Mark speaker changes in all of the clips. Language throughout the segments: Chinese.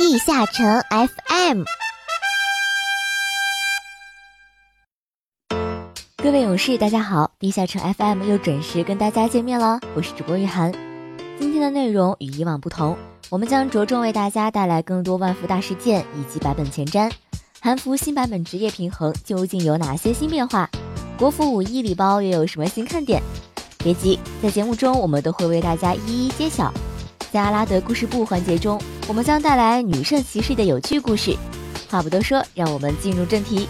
Speaker 1: 地下城 FM，
Speaker 2: 各位勇士，大家好！地下城 FM 又准时跟大家见面了，我是主播玉涵。今天的内容与以往不同，我们将着重为大家带来更多万服大事件以及版本前瞻。韩服新版本职业平衡究竟有哪些新变化？国服五一礼包又有什么新看点？别急，在节目中我们都会为大家一一揭晓。在阿拉德故事部环节中，我们将带来女圣骑士的有趣故事。话不多说，让我们进入正题。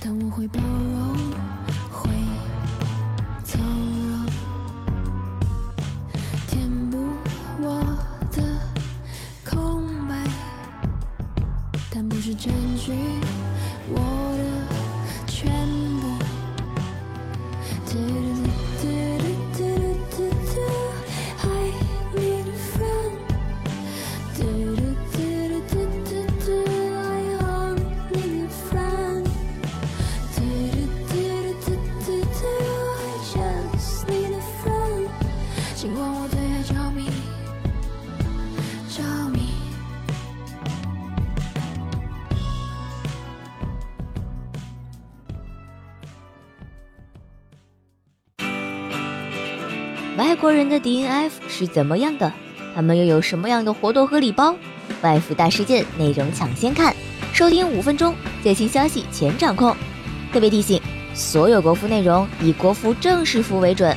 Speaker 2: 但我会保国人的 DNF 是怎么样的？他们又有什么样的活动和礼包？外服大事件内容抢先看，收听五分钟，最新消息全掌控。特别提醒：所有国服内容以国服正式服为准。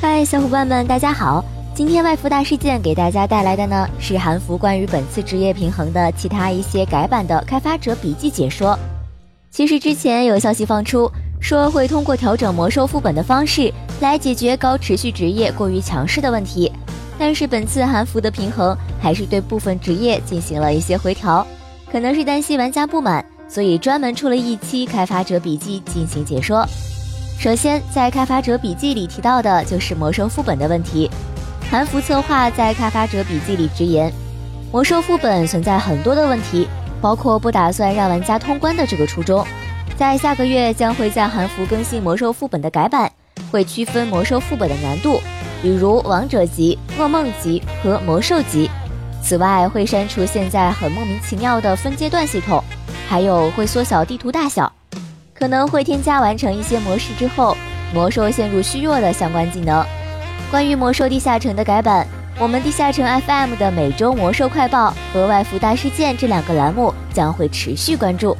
Speaker 2: 嗨，小伙伴们，大家好！今天外服大事件给大家带来的呢是韩服关于本次职业平衡的其他一些改版的开发者笔记解说。其实之前有消息放出，说会通过调整魔兽副本的方式来解决高持续职业过于强势的问题，但是本次韩服的平衡还是对部分职业进行了一些回调，可能是担心玩家不满，所以专门出了一期开发者笔记进行解说。首先，在开发者笔记里提到的就是魔兽副本的问题，韩服策划在开发者笔记里直言，魔兽副本存在很多的问题。包括不打算让玩家通关的这个初衷，在下个月将会在韩服更新魔兽副本的改版，会区分魔兽副本的难度，比如王者级、噩梦级和魔兽级。此外，会删除现在很莫名其妙的分阶段系统，还有会缩小地图大小，可能会添加完成一些模式之后，魔兽陷入虚弱的相关技能。关于魔兽地下城的改版。我们地下城 FM 的每周魔兽快报和外服大事件这两个栏目将会持续关注，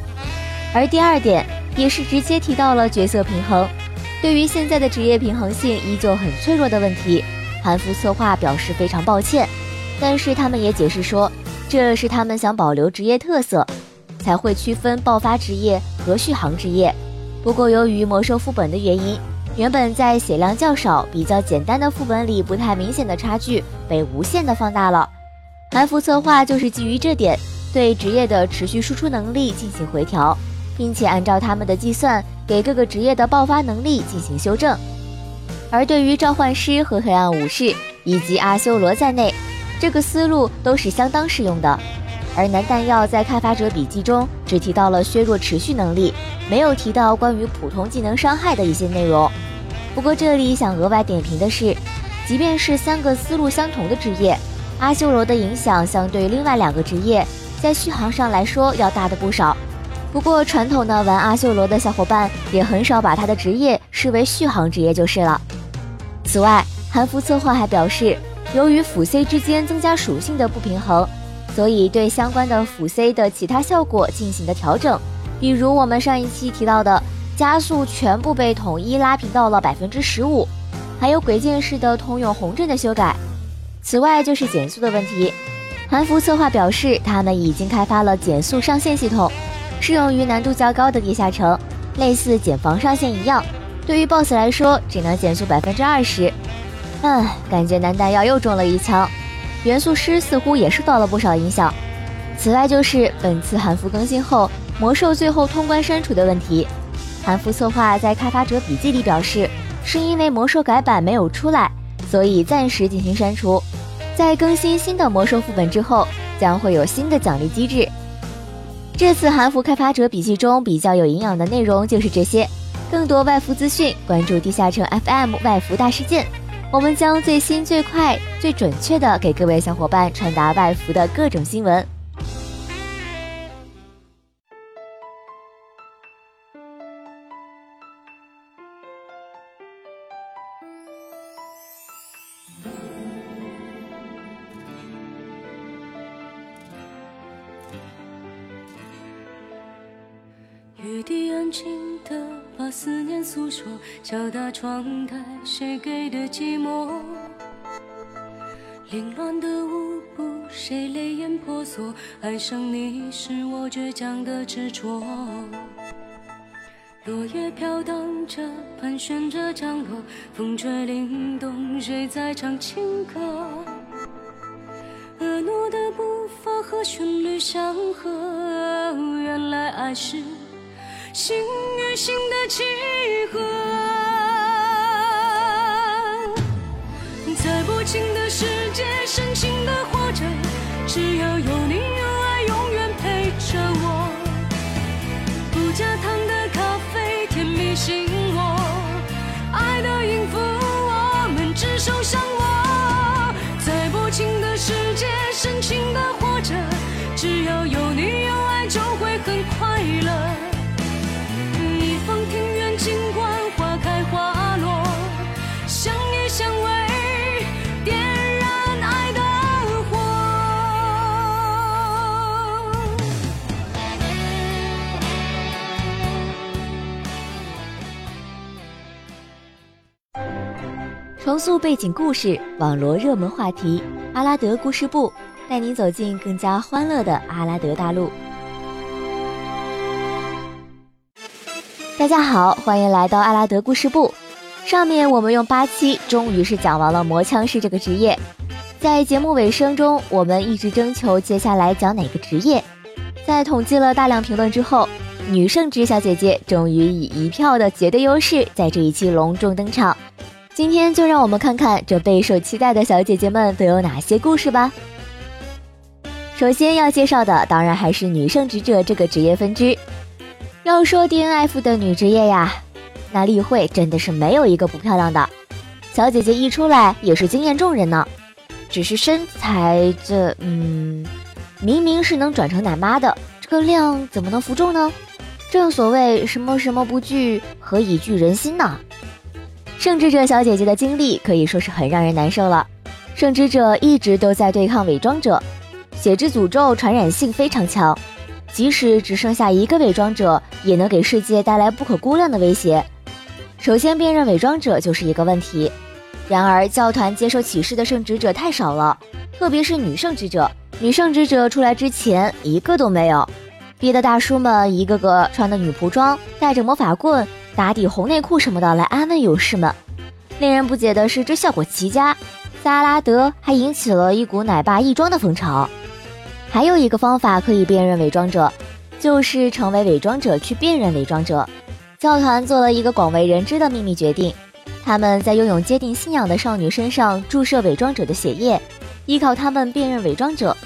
Speaker 2: 而第二点也是直接提到了角色平衡。对于现在的职业平衡性依旧很脆弱的问题，韩服策划表示非常抱歉，但是他们也解释说，这是他们想保留职业特色，才会区分爆发职业和续航职业。不过由于魔兽副本的原因。原本在血量较少、比较简单的副本里不太明显的差距被无限的放大了。韩服策划就是基于这点，对职业的持续输出能力进行回调，并且按照他们的计算给各个职业的爆发能力进行修正。而对于召唤师和黑暗武士以及阿修罗在内，这个思路都是相当适用的。而男弹药在开发者笔记中只提到了削弱持续能力，没有提到关于普通技能伤害的一些内容。不过这里想额外点评的是，即便是三个思路相同的职业，阿修罗的影响相对另外两个职业在续航上来说要大的不少。不过传统的玩阿修罗的小伙伴也很少把他的职业视为续航职业就是了。此外，韩服策划还表示，由于辅 C 之间增加属性的不平衡。所以对相关的辅 C 的其他效果进行的调整，比如我们上一期提到的加速全部被统一拉平到了百分之十五，还有鬼剑士的通用红阵的修改。此外就是减速的问题。韩服策划表示，他们已经开发了减速上限系统，适用于难度较高的地下城，类似减防上限一样。对于 BOSS 来说，只能减速百分之二十。唉，感觉男弹药又中了一枪。元素师似乎也受到了不少影响。此外就是本次韩服更新后，魔兽最后通关删除的问题。韩服策划在开发者笔记里表示，是因为魔兽改版没有出来，所以暂时进行删除。在更新新的魔兽副本之后，将会有新的奖励机制。这次韩服开发者笔记中比较有营养的内容就是这些。更多外服资讯，关注地下城 FM 外服大事件，我们将最新、最快、最准确的给各位小伙伴传达外服的各种新闻。
Speaker 3: 思念诉说，敲打窗台，谁给的寂寞？凌乱的舞步，谁泪眼婆娑？爱上你是我倔强的执着。落叶飘荡着，盘旋着降落，风吹凛冬，谁在唱情歌？婀娜的步伐和旋律相合，原来爱是。心与心的契合，在不情的世
Speaker 2: 重塑背景故事，网罗热门话题，阿拉德故事部带您走进更加欢乐的阿拉德大陆。大家好，欢迎来到阿拉德故事部。上面我们用八期，终于是讲完了魔枪师这个职业。在节目尾声中，我们一直征求接下来讲哪个职业。在统计了大量评论之后，女圣职小姐姐终于以一票的绝对优势，在这一期隆重登场。今天就让我们看看这备受期待的小姐姐们都有哪些故事吧。首先要介绍的，当然还是女圣职者这个职业分支。要说 DNF 的女职业呀，那例会真的是没有一个不漂亮的。小姐姐一出来也是惊艳众人呢。只是身材这，嗯，明明是能转成奶妈的，这个量怎么能服众呢？正所谓什么什么不惧，何以惧人心呢？圣职者小姐姐的经历可以说是很让人难受了。圣职者一直都在对抗伪装者，血之诅咒传染性非常强，即使只剩下一个伪装者，也能给世界带来不可估量的威胁。首先辨认伪装者就是一个问题。然而教团接受启示的圣职者太少了，特别是女圣职者。女圣职者出来之前一个都没有，逼得大叔们一个个穿的女仆装，带着魔法棍。打底红内裤什么的来安慰勇士们。令人不解的是，这效果奇佳，在阿拉德还引起了一股奶爸异装的风潮。还有一个方法可以辨认伪装者，就是成为伪装者去辨认伪装者。教团做了一个广为人知的秘密决定，他们在拥有坚定信仰的少女身上注射伪装者的血液，依靠他们辨认伪装者。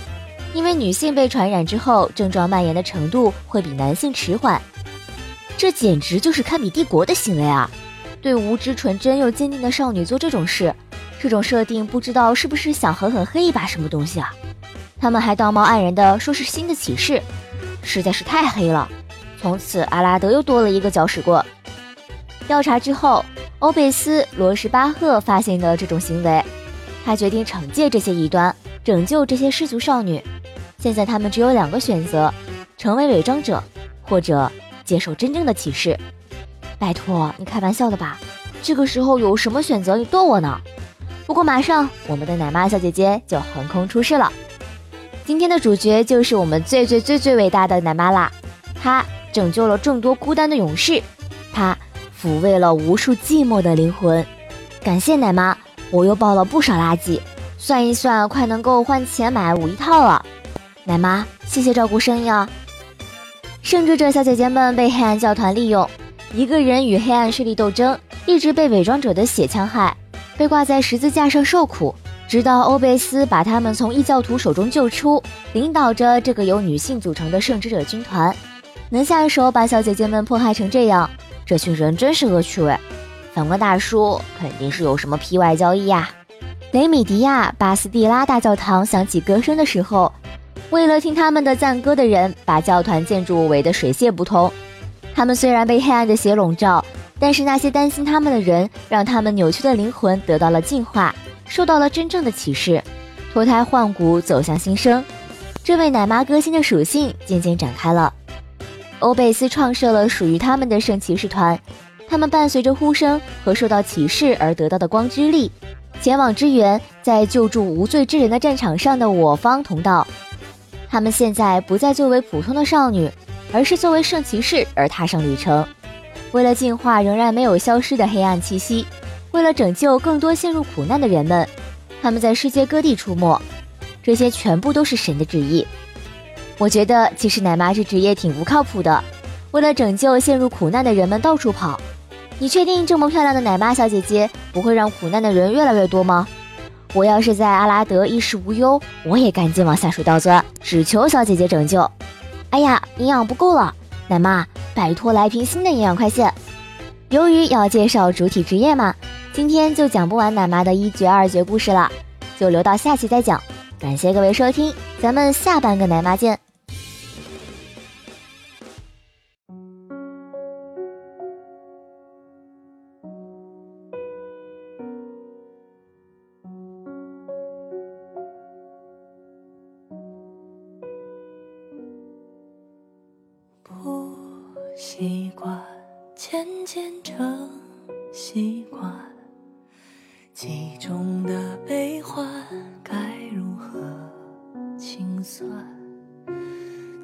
Speaker 2: 因为女性被传染之后，症状蔓延的程度会比男性迟缓。这简直就是堪比帝国的行为啊！对无知、纯真又坚定的少女做这种事，这种设定不知道是不是想狠狠黑一把什么东西啊？他们还道貌岸然的说是新的启示，实在是太黑了。从此阿拉德又多了一个搅屎棍。调查之后，欧贝斯·罗什巴赫发现了这种行为，他决定惩戒这些异端，拯救这些失足少女。现在他们只有两个选择：成为伪装者，或者……接受真正的启示，拜托，你开玩笑的吧？这个时候有什么选择？你逗我呢？不过马上我们的奶妈小姐姐就横空出世了。今天的主角就是我们最最最最伟大的奶妈啦！她拯救了众多孤单的勇士，她抚慰了无数寂寞的灵魂。感谢奶妈，我又抱了不少垃圾，算一算，快能够换钱买五一套了。奶妈，谢谢照顾生意啊！圣职者小姐姐们被黑暗教团利用，一个人与黑暗势力斗争，一直被伪装者的血戕害，被挂在十字架上受苦。直到欧贝斯把他们从异教徒手中救出，领导着这个由女性组成的圣职者军团，能下手把小姐姐们迫害成这样，这群人真是恶趣味。反观大叔，肯定是有什么批外交易呀。雷米迪亚巴斯蒂拉大教堂响起歌声的时候，为了听他们的赞歌的人把教团建筑围得水泄不通。他们虽然被黑暗的血笼罩，但是那些担心他们的人，让他们扭曲的灵魂得到了净化。受到了真正的启示，脱胎换骨，走向新生。这位奶妈歌星的属性渐渐展开了。欧贝斯创设了属于他们的圣骑士团，他们伴随着呼声和受到启示而得到的光之力，前往支援在救助无罪之人的战场上的我方同道。他们现在不再作为普通的少女，而是作为圣骑士而踏上旅程，为了净化仍然没有消失的黑暗气息。为了拯救更多陷入苦难的人们，他们在世界各地出没，这些全部都是神的旨意。我觉得其实奶妈这职业挺不靠谱的，为了拯救陷入苦难的人们到处跑。你确定这么漂亮的奶妈小姐姐不会让苦难的人越来越多吗？我要是在阿拉德衣食无忧，我也赶紧往下水道钻，只求小姐姐拯救。哎呀，营养不够了，奶妈，拜托来瓶新的营养快线。由于要介绍主体职业嘛。今天就讲不完奶妈的一绝二绝故事了，就留到下期再讲。感谢各位收听，咱们下半个奶妈见。
Speaker 3: 习惯，渐渐成习惯。其中的悲欢该如何清算？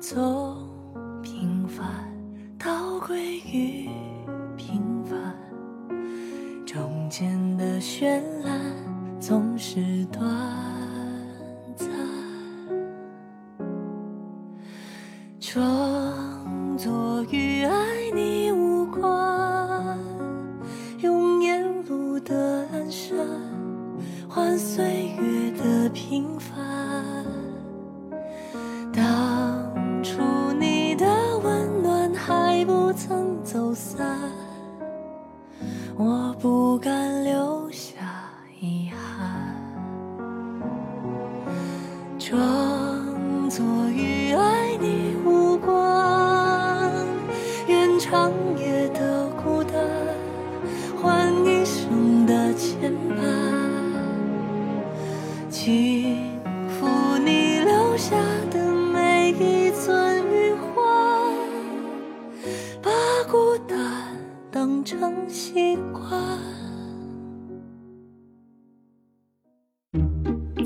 Speaker 3: 从平凡到归于平凡，中间的绚烂总是短换岁月的平凡。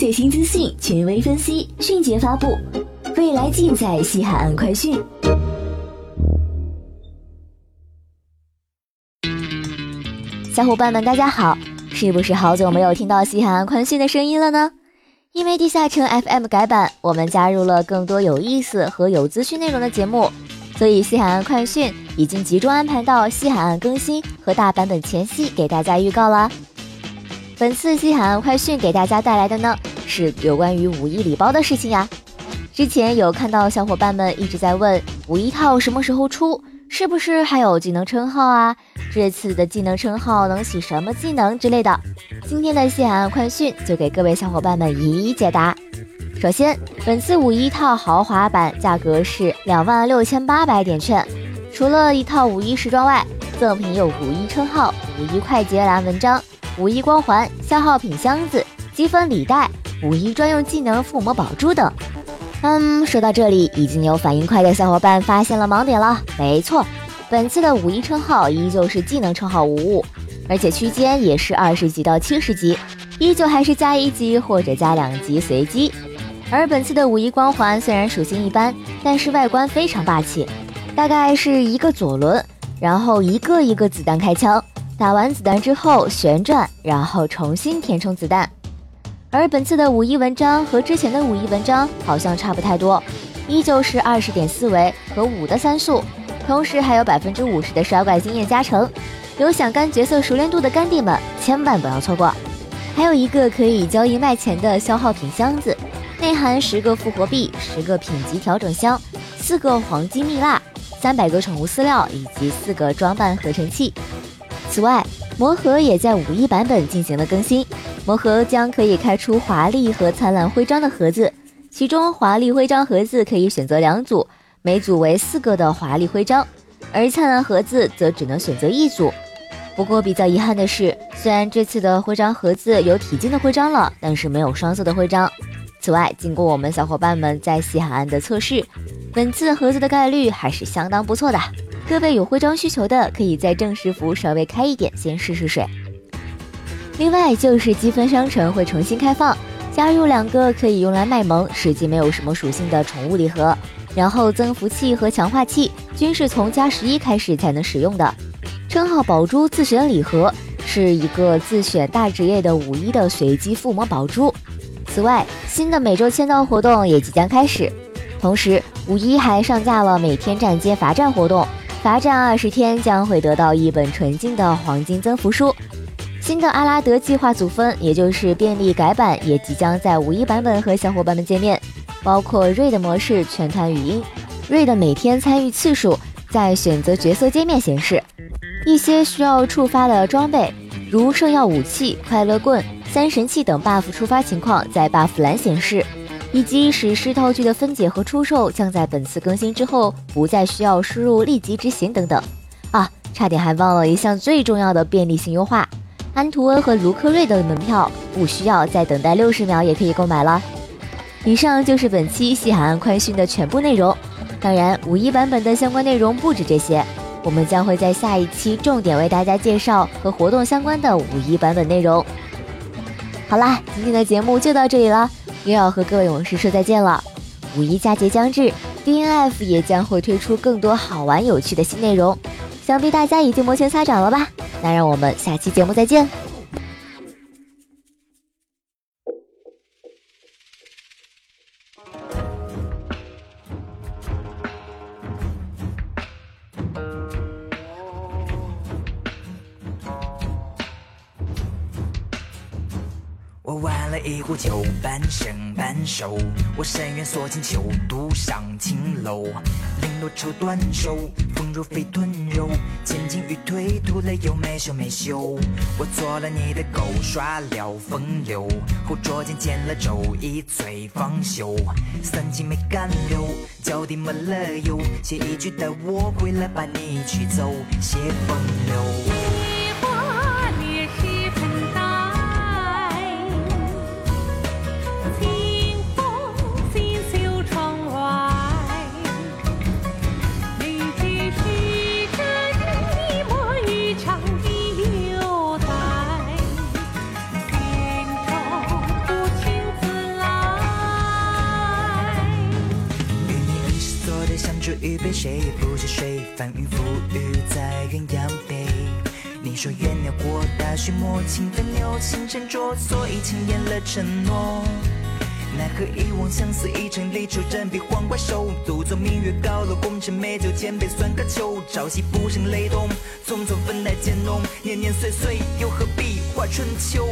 Speaker 2: 最新资讯，权威分析，迅捷发布，未来尽在西海岸快讯。小伙伴们，大家好！是不是好久没有听到西海岸快讯的声音了呢？因为地下城 FM 改版，我们加入了更多有意思和有资讯内容的节目，所以西海岸快讯已经集中安排到西海岸更新和大版本前夕给大家预告了。本次西海岸快讯给大家带来的呢，是有关于五一礼包的事情呀。之前有看到小伙伴们一直在问五一套什么时候出。是不是还有技能称号啊？这次的技能称号能起什么技能之类的？今天的西海岸快讯就给各位小伙伴们一一解答。首先，本次五一套豪华版价格是两万六千八百点券，除了一套五一时装外，赠品有五一称号、五一快捷栏文章、五一光环、消耗品箱子、积分礼袋、五一专用技能附魔宝珠等。嗯，说到这里，已经有反应快的小伙伴发现了盲点了。没错，本次的五一称号依旧是技能称号无误，而且区间也是二十级到七十级。依旧还是加一级或者加两级随机。而本次的五一光环虽然属性一般，但是外观非常霸气，大概是一个左轮，然后一个一个子弹开枪，打完子弹之后旋转，然后重新填充子弹。而本次的五一文章和之前的五一文章好像差不太多，依旧是二十点四维和五的三速，同时还有百分之五十的刷怪经验加成。有想干角色熟练度的干弟们，千万不要错过。还有一个可以交易卖钱的消耗品箱子，内含十个复活币、十个品级调整箱、四个黄金蜜蜡、三百个宠物饲料以及四个装扮合成器。此外，魔盒也在五一版本进行了更新，魔盒将可以开出华丽和灿烂徽章的盒子，其中华丽徽章盒子可以选择两组，每组为四个的华丽徽章，而灿烂盒子则只能选择一组。不过比较遗憾的是，虽然这次的徽章盒子有体金的徽章了，但是没有双色的徽章。此外，经过我们小伙伴们在西海岸的测试，本次盒子的概率还是相当不错的。各位有徽章需求的，可以在正式服稍微开一点，先试试水。另外就是积分商城会重新开放，加入两个可以用来卖萌、实际没有什么属性的宠物礼盒，然后增幅器和强化器均是从加十一开始才能使用的。称号宝珠自选礼盒是一个自选大职业的五一的随机附魔宝珠。此外，新的每周签到活动也即将开始。同时，五一还上架了每天站街罚站活动，罚站二十天将会得到一本纯净的黄金增幅书。新的阿拉德计划组分，也就是便利改版，也即将在五一版本和小伙伴们见面，包括瑞的模式全团语音，瑞的每天参与次数在选择角色界面显示。一些需要触发的装备，如圣耀武器、快乐棍、三神器等 buff 触发情况在 buff 栏显示，以及史诗道具的分解和出售将在本次更新之后不再需要输入立即执行等等。啊，差点还忘了一项最重要的便利性优化：安图恩和卢克瑞的门票不需要再等待六十秒也可以购买了。以上就是本期西海岸快讯的全部内容，当然五一版本的相关内容不止这些。我们将会在下一期重点为大家介绍和活动相关的五一版本内容。好啦，今天的节目就到这里了，又要和各位勇士说再见了。五一佳节将至，DNF 也将会推出更多好玩有趣的新内容，想必大家已经摩拳擦掌了吧？那让我们下期节目再见。
Speaker 4: 了一壶酒，半生半熟。我深渊锁进秋独上青楼，绫罗绸缎手，风如飞吞肉。前进与退，吐泪又没羞没羞。我做了你的狗，耍了风流，后捉奸见了周，一醉方休。三更没干流，脚底抹了油，写一句带我回来把你娶走，写风流。谁也不是谁，翻云覆雨在鸳鸯杯。你说原谅过大雪磨青的牛，心沉着，所以轻言了承诺。奈何一往相思一场离愁，人比黄怪兽。独坐明月高楼，功成美酒，千杯算个秋。朝夕不胜雷动，匆匆分来渐浓，年年岁岁又何必话春秋。